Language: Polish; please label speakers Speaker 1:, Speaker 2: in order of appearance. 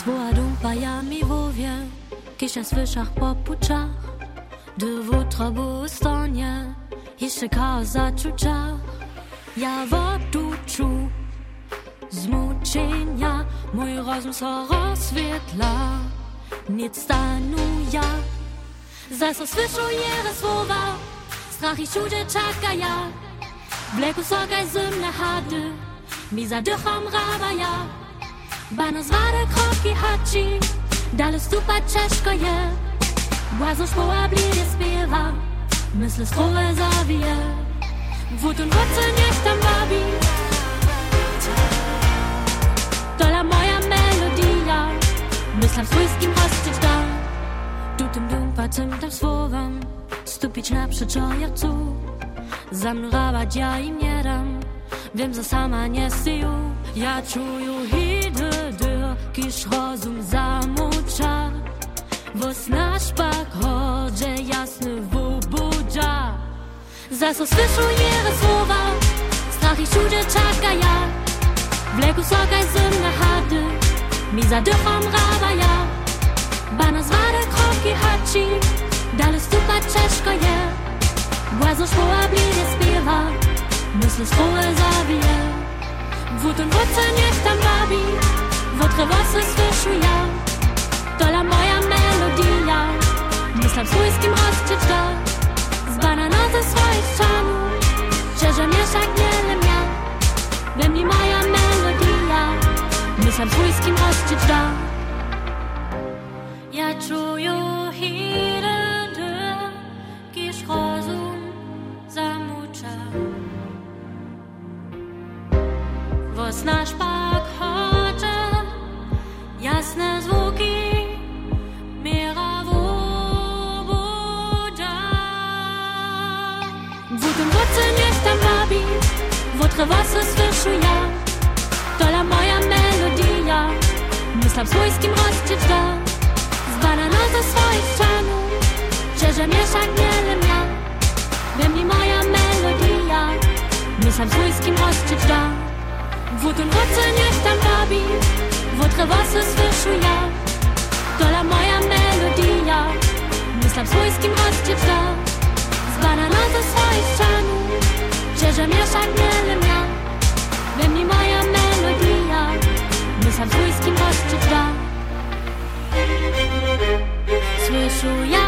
Speaker 1: Svoa dumpa ja mi wówie, kisza słyszach po puczach Do beau stanie, jeszcze chaos zaczucia Ja wodu czu, zmuczenia Mój rozum so rozświetla, nic stanu ja Zaś słyszę jere słowa, strach i czudzie czeka ja. Bleku sokaj zimne hady, mi zadycham rawa ja Bano zware kroki haci, dalej stupa ciężko je. Błazno szkoła bliżej śpiewa, myślę słowe zawije. Wód und Wurzel niech tam bawi. Dola moja melodia, myślam swojskim rozczyć da. Tu tym dumpa tym tam słowem, stupić na przyczojacu. Zamrawać ja im nie dam, wiem, że sama nie syju. Ja czuję hidy kisz rozum zamucza Wos nasz pak chodzie jasny wubudża Za co słyszę jere słowa Strach i czudzie czaka ja. Wleku sokaj zimne hady Mi zadycham rawa ja. Bana zwade kroki haci Dalej stupać ciężko je. Błazno szkoła bliżej śpiewa Myślę szkołę zawije Wód Wurzel niech tam bawi votre voix se słyszuje To la moja melodia Myślam swójskim rozczyta Z banana ze swoich ścianów Szczerze mieszak wiele miał We mnie moja melodia Myślam swójskim rozczyta Ja czuję hiredy Kisz rozum zamucza Was nasz pak Słowa, co słyszę ja. Tola moja melodia. Myślam z łojskim rozczyta Z banana ze swoich ścianu Szerze mieszak wiele mia We moja melodia. Myślam z łojskim rozczyta Wód on wodce niech tam robi Wodre wosy słyszę ja. Tola moja melodia. Myślam z łojskim rozczyta Z banana ze swoich ścianu Szerze mieszak 着长，催熟呀。